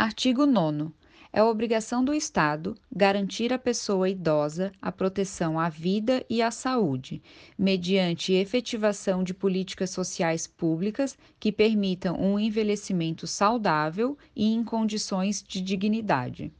Artigo 9. É obrigação do Estado garantir à pessoa idosa a proteção à vida e à saúde, mediante efetivação de políticas sociais públicas que permitam um envelhecimento saudável e em condições de dignidade.